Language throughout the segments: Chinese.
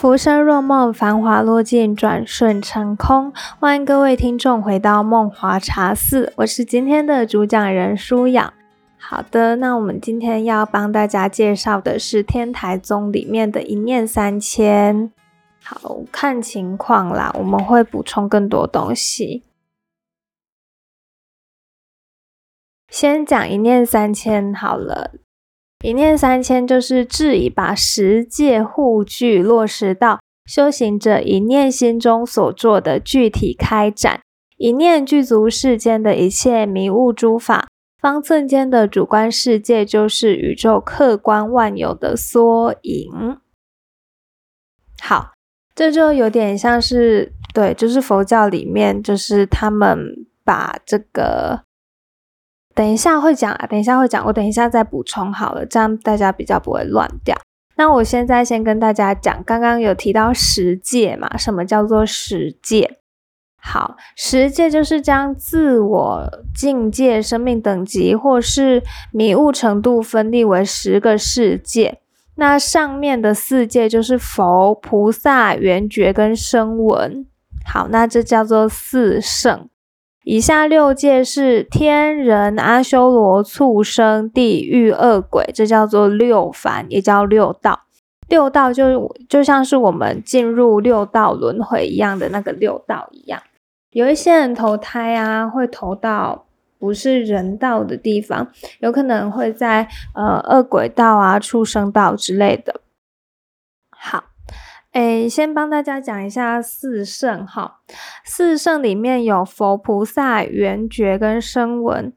浮生若梦，繁华落尽，转瞬成空。欢迎各位听众回到梦华茶肆，我是今天的主讲人舒雅。好的，那我们今天要帮大家介绍的是天台宗里面的一念三千。好看情况啦，我们会补充更多东西。先讲一念三千好了。一念三千，就是智以把十界护具落实到修行者一念心中所做的具体开展。一念具足世间的一切迷雾诸法，方寸间的主观世界就是宇宙客观万有的缩影。好，这就有点像是对，就是佛教里面，就是他们把这个。等一下会讲啊，等一下会讲，我等一下再补充好了，这样大家比较不会乱掉。那我现在先跟大家讲，刚刚有提到十界嘛？什么叫做十界？好，十界就是将自我境界、生命等级或是迷雾程度分立为十个世界。那上面的四界就是佛、菩萨、圆觉跟声闻。好，那这叫做四圣。以下六界是天人、阿修罗、畜生、地狱、恶鬼，这叫做六凡，也叫六道。六道就就像是我们进入六道轮回一样的那个六道一样。有一些人投胎啊，会投到不是人道的地方，有可能会在呃恶鬼道啊、畜生道之类的。好。诶，先帮大家讲一下四圣哈。四圣里面有佛菩萨、圆觉跟声闻。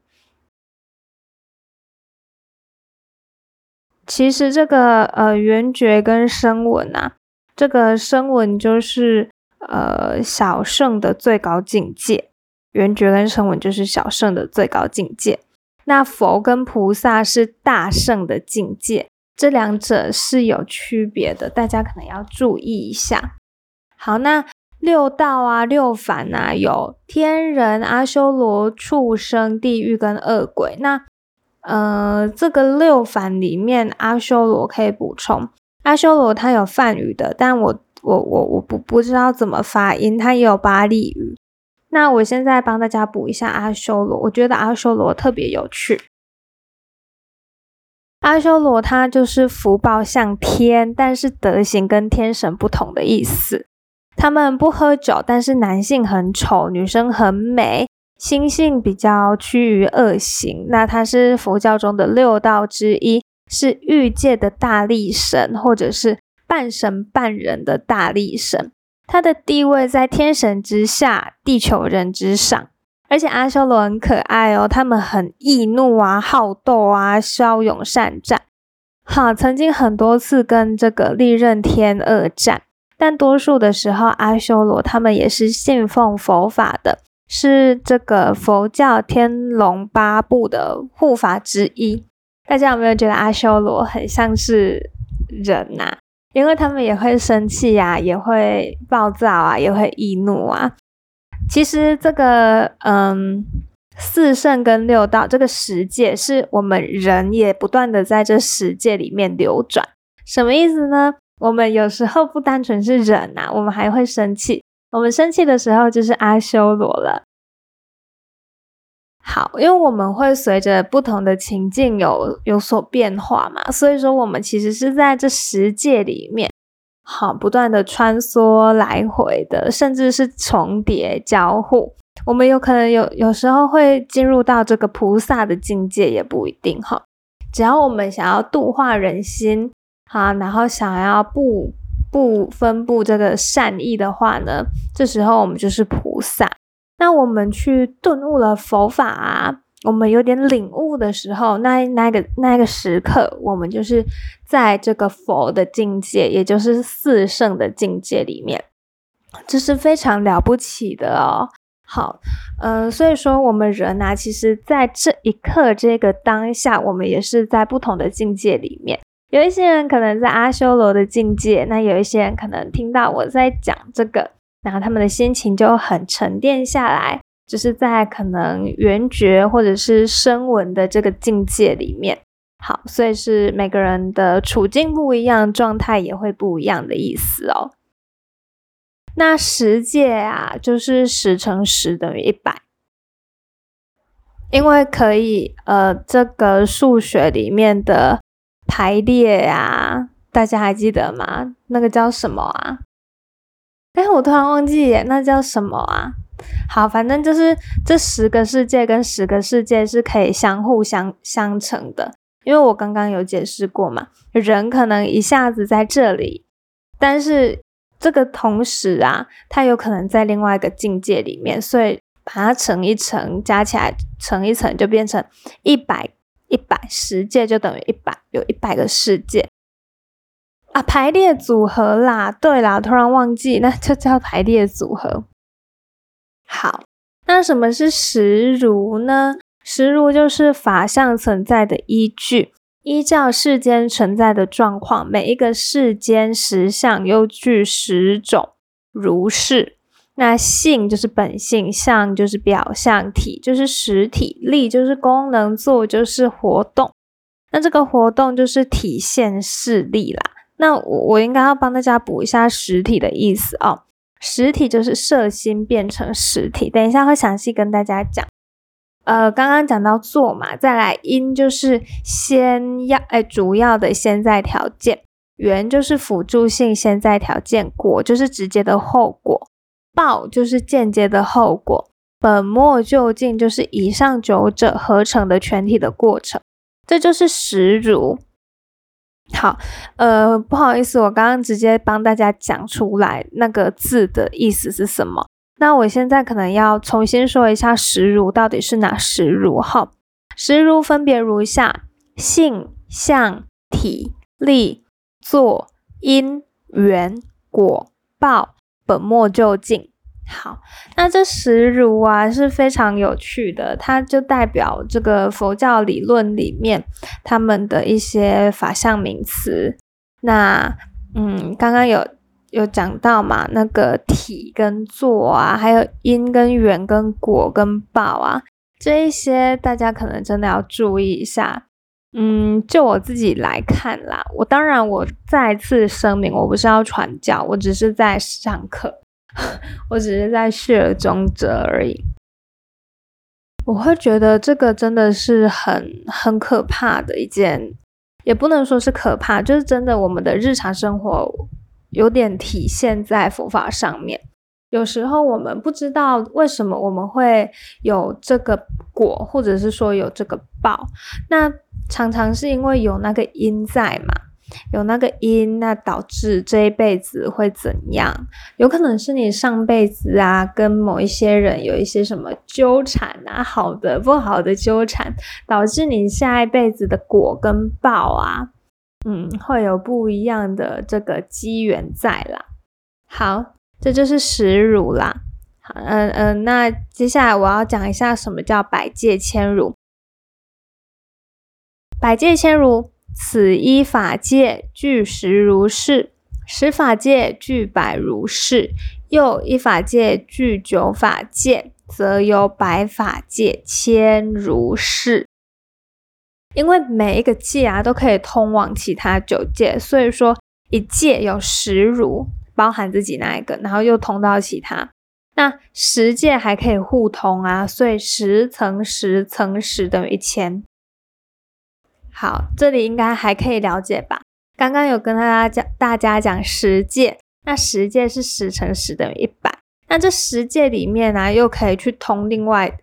其实这个呃圆觉跟声闻啊，这个声闻就是呃小圣的最高境界，圆觉跟声闻就是小圣的最高境界。那佛跟菩萨是大圣的境界。这两者是有区别的，大家可能要注意一下。好，那六道啊、六凡啊，有天人、阿修罗、畜生、地狱跟恶鬼。那呃，这个六凡里面，阿修罗可以补充，阿修罗它有梵语的，但我我我我不不知道怎么发音，它也有巴利语。那我现在帮大家补一下阿修罗，我觉得阿修罗特别有趣。阿修罗他就是福报像天，但是德行跟天神不同的意思。他们不喝酒，但是男性很丑，女生很美，心性比较趋于恶行。那他是佛教中的六道之一，是欲界的大力神，或者是半神半人的大力神。他的地位在天神之下，地球人之上。而且阿修罗很可爱哦，他们很易怒啊、好斗啊、骁勇善战。好，曾经很多次跟这个利刃天恶战，但多数的时候，阿修罗他们也是信奉佛法的，是这个佛教天龙八部的护法之一。大家有没有觉得阿修罗很像是人呐？因为他们也会生气呀，也会暴躁啊，也会易怒啊。其实这个，嗯，四圣跟六道这个十界，是我们人也不断的在这十界里面流转。什么意思呢？我们有时候不单纯是人呐，我们还会生气。我们生气的时候就是阿修罗了。好，因为我们会随着不同的情境有有所变化嘛，所以说我们其实是在这十界里面。好，不断的穿梭来回的，甚至是重叠交互。我们有可能有有时候会进入到这个菩萨的境界，也不一定哈。只要我们想要度化人心，好，然后想要不不分布这个善意的话呢，这时候我们就是菩萨。那我们去顿悟了佛法啊。我们有点领悟的时候，那那个那个时刻，我们就是在这个佛的境界，也就是四圣的境界里面，这是非常了不起的哦。好，嗯，所以说我们人啊，其实在这一刻这个当下，我们也是在不同的境界里面。有一些人可能在阿修罗的境界，那有一些人可能听到我在讲这个，然后他们的心情就很沉淀下来。就是在可能圆觉或者是声闻的这个境界里面，好，所以是每个人的处境不一样，状态也会不一样的意思哦。那十界啊，就是十乘十等于一百，因为可以呃，这个数学里面的排列啊，大家还记得吗？那个叫什么啊？哎，我突然忘记耶，那叫什么啊？好，反正就是这十个世界跟十个世界是可以相互相相乘的，因为我刚刚有解释过嘛，人可能一下子在这里，但是。这个同时啊，它有可能在另外一个境界里面，所以把它乘一乘，加起来乘一乘，就变成一百一百十界就等于一百，有一百个世界啊，排列组合啦。对啦，突然忘记，那就叫排列组合。好，那什么是实如呢？实如就是法相存在的依据。依照世间存在的状况，每一个世间实相又具十种如是。那性就是本性，相就是表象，体就是实体，力就是功能，作就是活动。那这个活动就是体现势力啦。那我我应该要帮大家补一下实体的意思哦。实体就是色心变成实体，等一下会详细跟大家讲。呃，刚刚讲到做嘛，再来因就是先要哎主要的先在条件，缘就是辅助性先在条件，果就是直接的后果，报就是间接的后果，本末究竟就是以上九者合成的全体的过程，这就是实如。好，呃，不好意思，我刚刚直接帮大家讲出来那个字的意思是什么。那我现在可能要重新说一下实如到底是哪实如哈？实如分别如下：性、相、体、力、作、因、缘、果、报、本末究竟。好，那这十如啊是非常有趣的，它就代表这个佛教理论里面他们的一些法相名词。那嗯，刚刚有。有讲到嘛？那个体跟作啊，还有因跟缘跟果跟报啊，这一些大家可能真的要注意一下。嗯，就我自己来看啦，我当然我再次声明，我不是要传教，我只是在上课，我只是在学中者而已。我会觉得这个真的是很很可怕的一件，也不能说是可怕，就是真的我们的日常生活。有点体现在佛法上面。有时候我们不知道为什么我们会有这个果，或者是说有这个报，那常常是因为有那个因在嘛，有那个因，那导致这一辈子会怎样？有可能是你上辈子啊，跟某一些人有一些什么纠缠啊，好的不好的纠缠，导致你下一辈子的果跟报啊。嗯，会有不一样的这个机缘在啦。好，这就是实如啦。好，嗯嗯，那接下来我要讲一下什么叫百界千如。百界千如，此一法界具十如是，十法界具百如是，又一法界具九法界，则有百法界千如是。因为每一个界啊都可以通往其他九界，所以说一界有十如，包含自己那一个，然后又通到其他。那十界还可以互通啊，所以十乘十乘十等于一千。好，这里应该还可以了解吧？刚刚有跟大家讲，大家讲十界，那十界是十乘十等于一百，那这十界里面呢，又可以去通另外。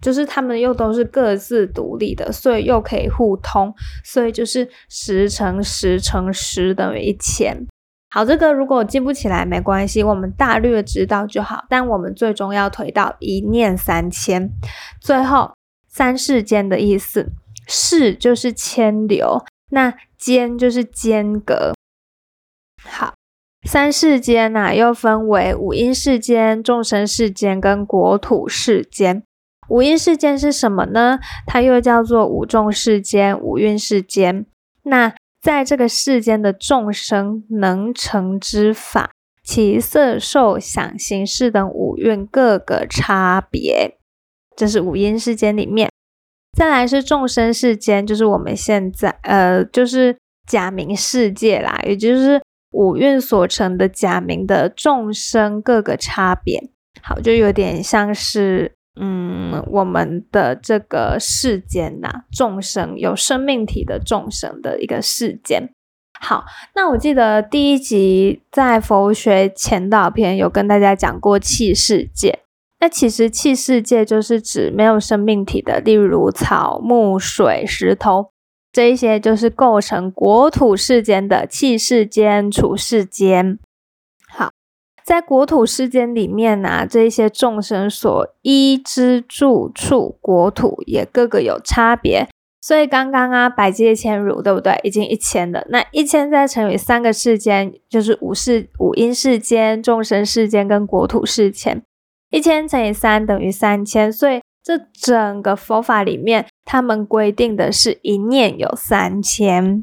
就是他们又都是各自独立的，所以又可以互通，所以就是十乘十乘十等于一千。好，这个如果记不起来没关系，我们大略知道就好。但我们最终要推到一念三千。最后三世间的意思，世就是千流，那间就是间隔。好，三世间呐又分为五阴世间、众生世间跟国土世间。五阴世间是什么呢？它又叫做五众世间、五蕴世间。那在这个世间的众生能成之法，其色、受、想、行、识等五蕴各个差别，这是五阴世间里面。再来是众生世间，就是我们现在呃，就是假名世界啦，也就是五蕴所成的假名的众生各个差别。好，就有点像是嗯，我们的这个世间呐，众生有生命体的众生的一个世间。好，那我记得第一集在佛学前导篇有跟大家讲过气世界。那其实气世界就是指没有生命体的，例如草木水石头这一些，就是构成国土世间的气世间、处世间。好，在国土世间里面呢，这一些众生所依之住处国土也各个有差别。所以刚刚啊，百界千如，对不对？已经一千了。那一千再乘以三个世间，就是五世、五阴世间、众生世间跟国土世间。一千乘以三等于三千，所以这整个佛法里面，他们规定的是一念有三千。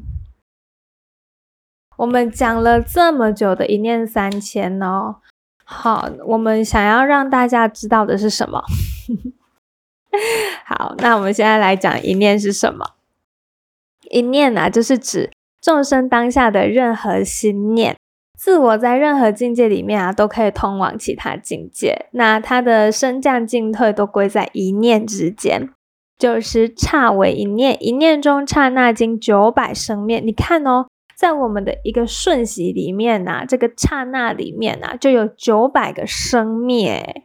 我们讲了这么久的一念三千哦，好，我们想要让大家知道的是什么？好，那我们现在来讲一念是什么？一念啊，就是指众生当下的任何心念。自我在任何境界里面啊，都可以通往其他境界。那它的升降进退都归在一念之间，就是刹为一念，一念中刹那经九百生灭。你看哦，在我们的一个瞬息里面呐，这个刹那里面呐，就有九百个生灭，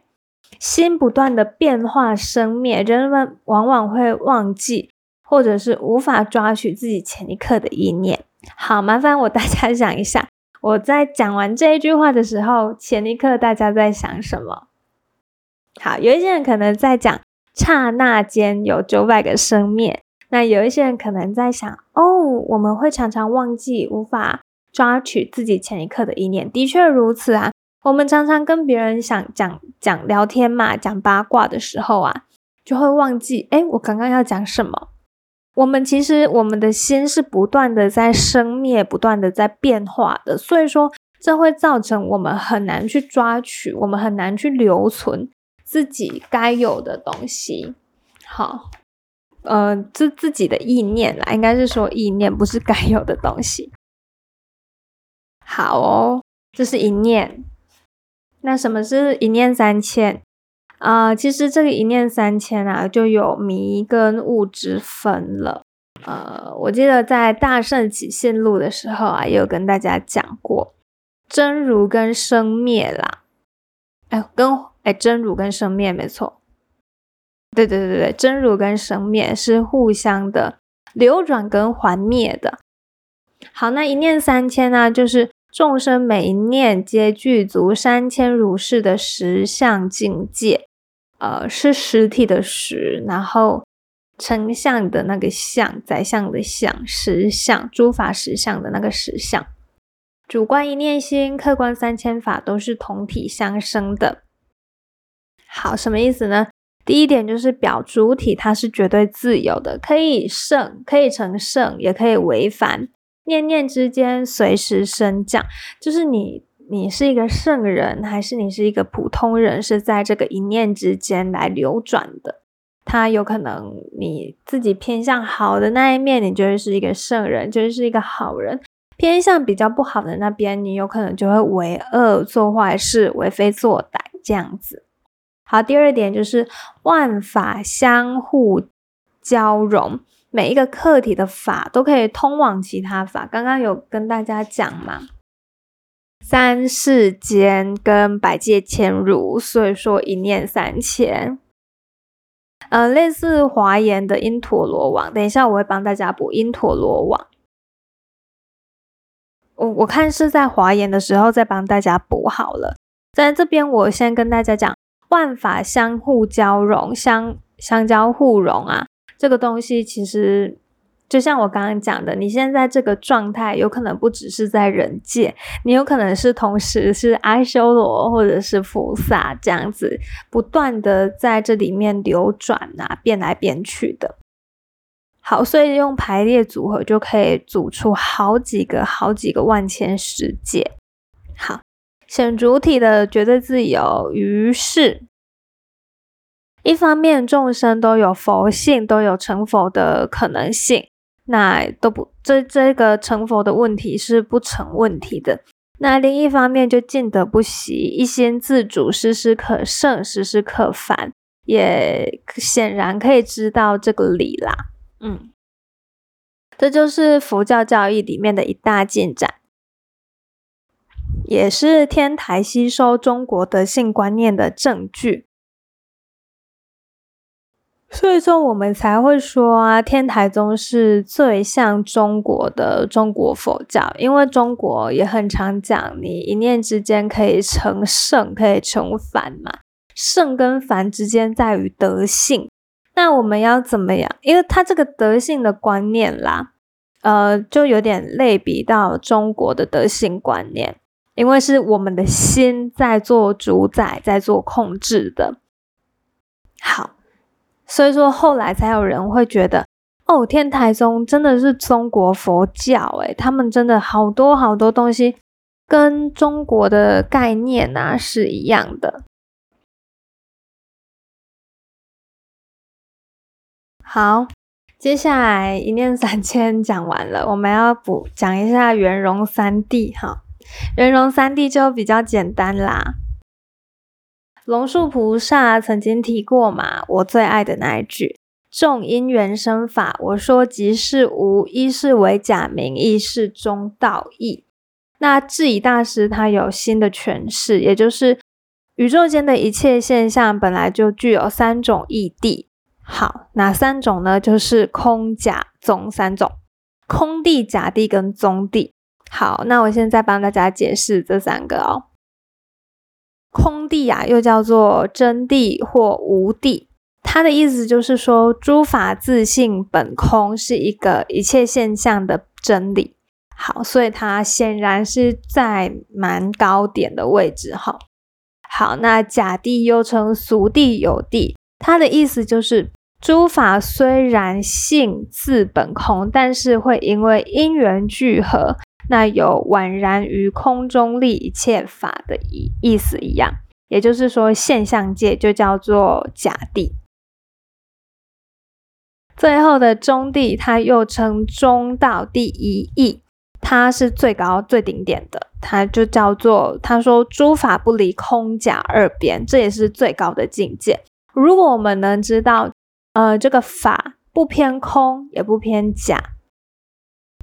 心不断的变化生灭，人们往往会忘记，或者是无法抓取自己前一刻的意念。好，麻烦我大家想一下。我在讲完这一句话的时候，前一刻大家在想什么？好，有一些人可能在讲刹那间有九百个生灭，那有一些人可能在想，哦，我们会常常忘记，无法抓取自己前一刻的意念。的确如此啊，我们常常跟别人想讲讲聊天嘛，讲八卦的时候啊，就会忘记，哎，我刚刚要讲什么。我们其实，我们的心是不断的在生灭，不断的在变化的，所以说这会造成我们很难去抓取，我们很难去留存自己该有的东西。好，呃，这自己的意念啦，应该是说意念不是该有的东西。好哦，这是一念。那什么是一念三千？啊，其实这个一念三千啊，就有迷跟悟之分了。呃，我记得在《大圣起信录》的时候啊，也有跟大家讲过真如跟生灭啦。哎，跟哎真如跟生灭没错。对对对对，真如跟生灭是互相的流转跟还灭的。好，那一念三千呢，就是众生每一念皆具足三千如是的实相境界。呃，是实体的实，然后成像的那个相，宰相的相，实相，诸法实相的那个实相。主观一念心，客观三千法，都是同体相生的。好，什么意思呢？第一点就是表主体它是绝对自由的，可以圣，可以成圣，也可以违反，念念之间随时升降，就是你。你是一个圣人，还是你是一个普通人？是在这个一念之间来流转的。他有可能你自己偏向好的那一面，你就会是一个圣人，就是一个好人；偏向比较不好的那边，你有可能就会为恶做坏事，为非作歹这样子。好，第二点就是万法相互交融，每一个客体的法都可以通往其他法。刚刚有跟大家讲嘛？三世间跟百界千如，所以说一念三千。呃，类似华严的因陀罗网，等一下我会帮大家补因陀罗网。我我看是在华严的时候再帮大家补好了。在这边我先跟大家讲，万法相互交融，相相交互融啊，这个东西其实。就像我刚刚讲的，你现在这个状态有可能不只是在人界，你有可能是同时是阿修罗或者是菩萨这样子，不断的在这里面流转啊，变来变去的。好，所以用排列组合就可以组出好几个、好几个万千世界。好，显主体的绝对自由，于是一方面众生都有佛性，都有成佛的可能性，那都不这这个成佛的问题是不成问题的。那另一方面就尽得不习，一心自主，时时可胜，时时可凡，也显然可以知道这个理啦。嗯，这就是佛教教义里面的一大进展，也是天台吸收中国德性观念的证据。所以说，我们才会说啊，天台宗是最像中国的中国佛教，因为中国也很常讲，你一念之间可以成圣，可以成凡嘛。圣跟凡之间在于德性，那我们要怎么样？因为他这个德性的观念啦，呃，就有点类比到中国的德性观念，因为是我们的心在做主宰，在做控制的。好。所以说，后来才有人会觉得，哦，天台宗真的是中国佛教，诶他们真的好多好多东西跟中国的概念啊是一样的。好，接下来一念三千讲完了，我们要补讲一下圆融三谛哈。圆融三谛就比较简单啦。龙树菩萨曾经提过嘛，我最爱的那一句“众因缘生法”，我说即是无，一是为假名，一是中道义。那智以大师他有新的诠释，也就是宇宙间的一切现象本来就具有三种义谛。好，哪三种呢？就是空、假、宗三种。空地、假谛跟宗谛。好，那我现在帮大家解释这三个哦。空地啊，又叫做真谛或无地，它的意思就是说，诸法自性本空，是一个一切现象的真理。好，所以它显然是在蛮高点的位置。哈，好，那假地又称俗地有地，它的意思就是，诸法虽然性自本空，但是会因为因缘聚合。那有宛然于空中立一切法的意意思一样，也就是说，现象界就叫做假谛。最后的中谛，它又称中道第一义，它是最高最顶点的，它就叫做他说诸法不离空假二边，这也是最高的境界。如果我们能知道，呃，这个法不偏空，也不偏假。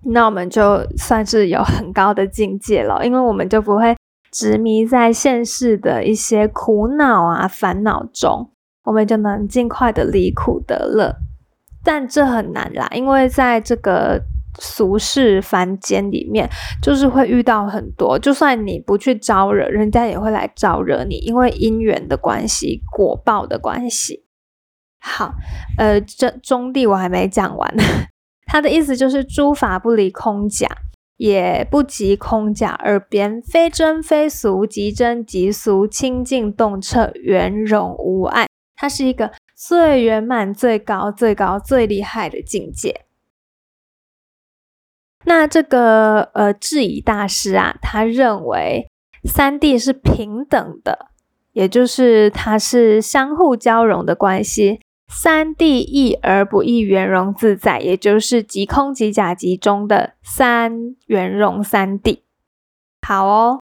那我们就算是有很高的境界了，因为我们就不会执迷在现世的一些苦恼啊、烦恼中，我们就能尽快的离苦得乐。但这很难啦，因为在这个俗世凡间里面，就是会遇到很多，就算你不去招惹，人家也会来招惹你，因为因缘的关系、果报的关系。好，呃，这中地我还没讲完。他的意思就是，诸法不离空假，也不及空假二边，非真非俗，即真即俗，清净洞彻，圆融无碍。它是一个最圆满、最高、最高、最厉害的境界。那这个呃智疑大师啊，他认为三谛是平等的，也就是它是相互交融的关系。三谛异而不异，圆融自在，也就是即空即假即中的三圆融三谛。好哦，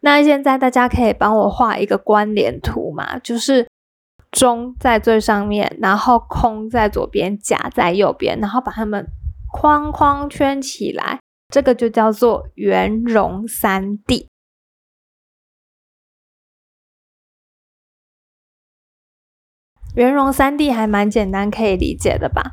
那现在大家可以帮我画一个关联图嘛？就是中在最上面，然后空在左边，假在右边，然后把它们框框圈起来，这个就叫做圆融三谛。圆融三 D 还蛮简单，可以理解的吧？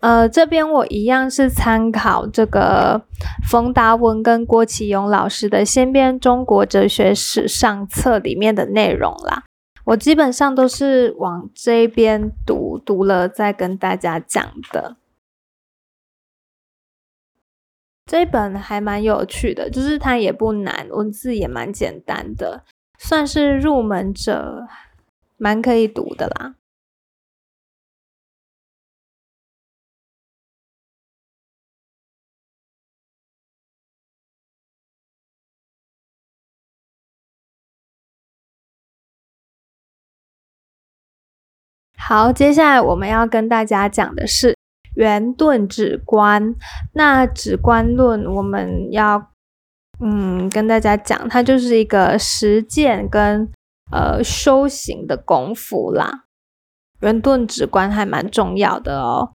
呃，这边我一样是参考这个冯达文跟郭启勇老师的《先编中国哲学史》上册里面的内容啦。我基本上都是往这边读，读了再跟大家讲的。这本还蛮有趣的，就是它也不难，文字也蛮简单的，算是入门者蛮可以读的啦。好，接下来我们要跟大家讲的是圆顿止观。那止观论，我们要嗯跟大家讲，它就是一个实践跟呃修行的功夫啦。圆顿止观还蛮重要的哦。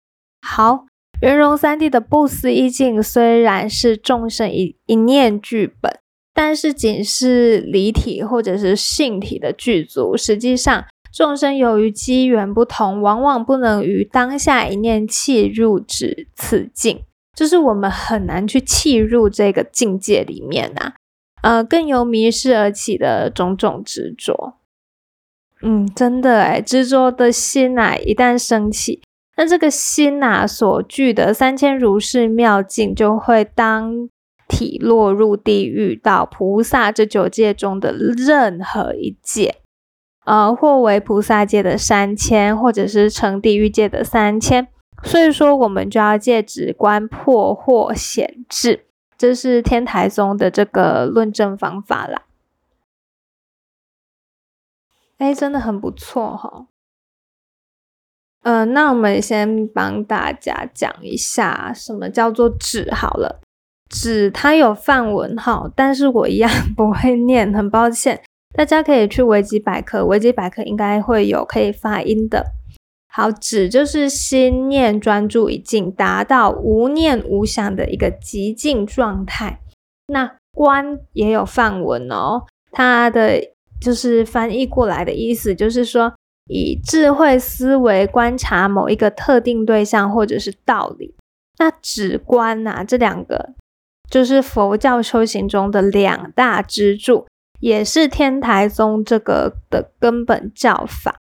好，圆融三谛的不思议境虽然是众生一一念剧本，但是仅是离体或者是性体的具足，实际上。众生由于机缘不同，往往不能于当下一念契入至此境，就是我们很难去契入这个境界里面呐。呃，更由迷失而起的种种执着。嗯，真的诶执着的心呐，一旦升起，那这个心呐所具的三千如是妙境，就会当体落入地狱到菩萨这九界中的任何一界。呃，或为菩萨界的三千，或者是成地狱界的三千，所以说我们就要借指观破惑显智，这是天台宗的这个论证方法啦。哎，真的很不错哈。嗯，那我们先帮大家讲一下什么叫做止好了。止它有范文哈，但是我一样 不会念，很抱歉。大家可以去维基百科，维基百科应该会有可以发音的。好，止就是心念专注已静，达到无念无想的一个极静状态。那观也有范文哦，它的就是翻译过来的意思，就是说以智慧思维观察某一个特定对象或者是道理。那止观呐，这两个就是佛教修行中的两大支柱。也是天台宗这个的根本教法。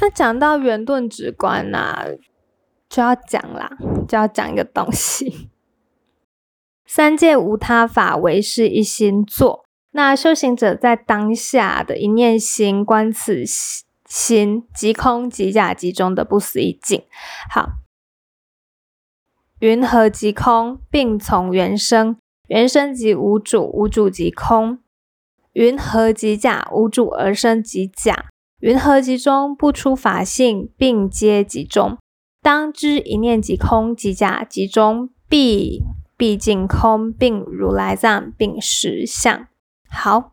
那讲到圆顿直观呐，就要讲啦，就要讲一个东西：三界无他法，唯是一心作。那修行者在当下的一念心观此心，即空即假即中的不思议境。好，云何即空，并从缘生。原生即无主，无主即空。云何即假？无主而生即假。云何即中？不出法性，并皆即中。当知一念即空，即假即中，必毕竟空，并如来藏，并实相。好，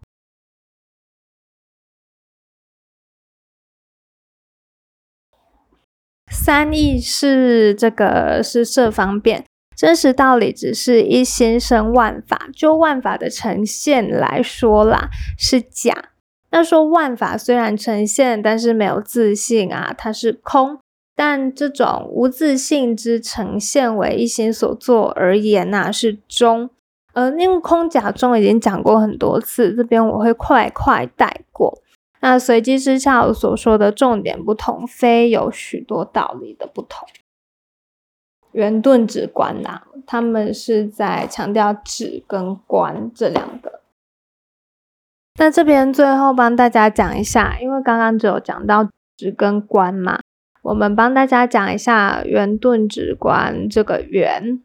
三义是这个是设方便。真实道理只是一心生万法，就万法的呈现来说啦，是假。那说万法虽然呈现，但是没有自信啊，它是空。但这种无自信之呈现为一心所作而言呐，是中。呃，因为空假中已经讲过很多次，这边我会快快带过。那随机之下所说的重点不同，非有许多道理的不同。圆顿止观呐，他们是在强调止跟观这两个。那这边最后帮大家讲一下，因为刚刚只有讲到止跟观嘛，我们帮大家讲一下圆顿止观这个圆。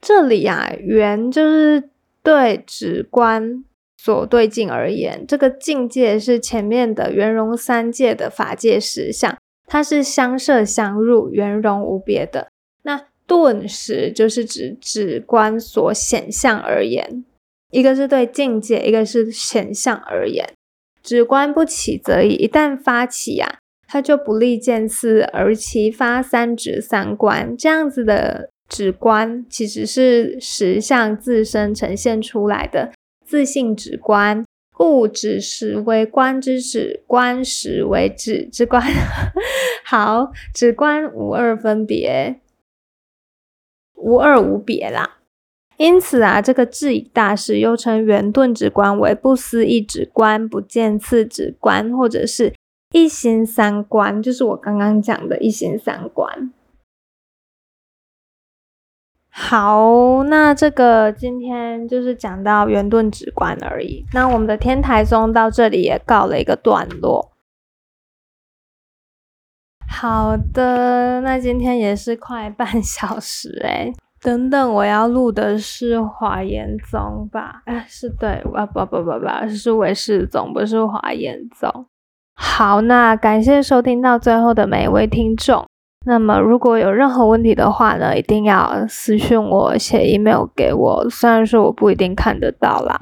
这里啊，圆就是对止观所对境而言，这个境界是前面的圆融三界的法界实相。它是相摄相入、圆融无别的。那顿时就是指指观所显象而言，一个是对境界，一个是显象而言。指观不起则已，一旦发起呀，它就不立见次，而其发三指三观。这样子的指观，其实是实相自身呈现出来的自信指观。故指实为观之指，观实为指之观。好，指观无二分别，无二无别啦。因此啊，这个智以大师又称圆顿指观为不思议指观、不见次指观，或者是一心三观，就是我刚刚讲的一心三观。好，那这个今天就是讲到圆顿直观而已。那我们的天台宗到这里也告了一个段落。好的，那今天也是快半小时诶 等等，我要录的是华严宗吧？哎，是对，我不不不不，是韦世宗，不是华严宗。好，那感谢收听到最后的每一位听众。那么如果有任何问题的话呢，一定要私信我，写 email 给我。虽然说我不一定看得到啦，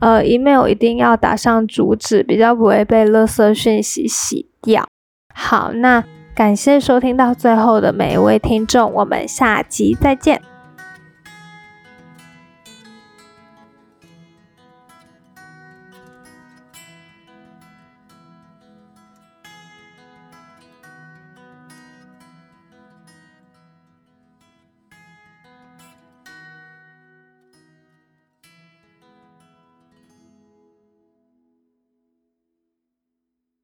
呃，email 一定要打上主旨，比较不会被垃圾讯息洗掉。好，那感谢收听到最后的每一位听众，我们下集再见。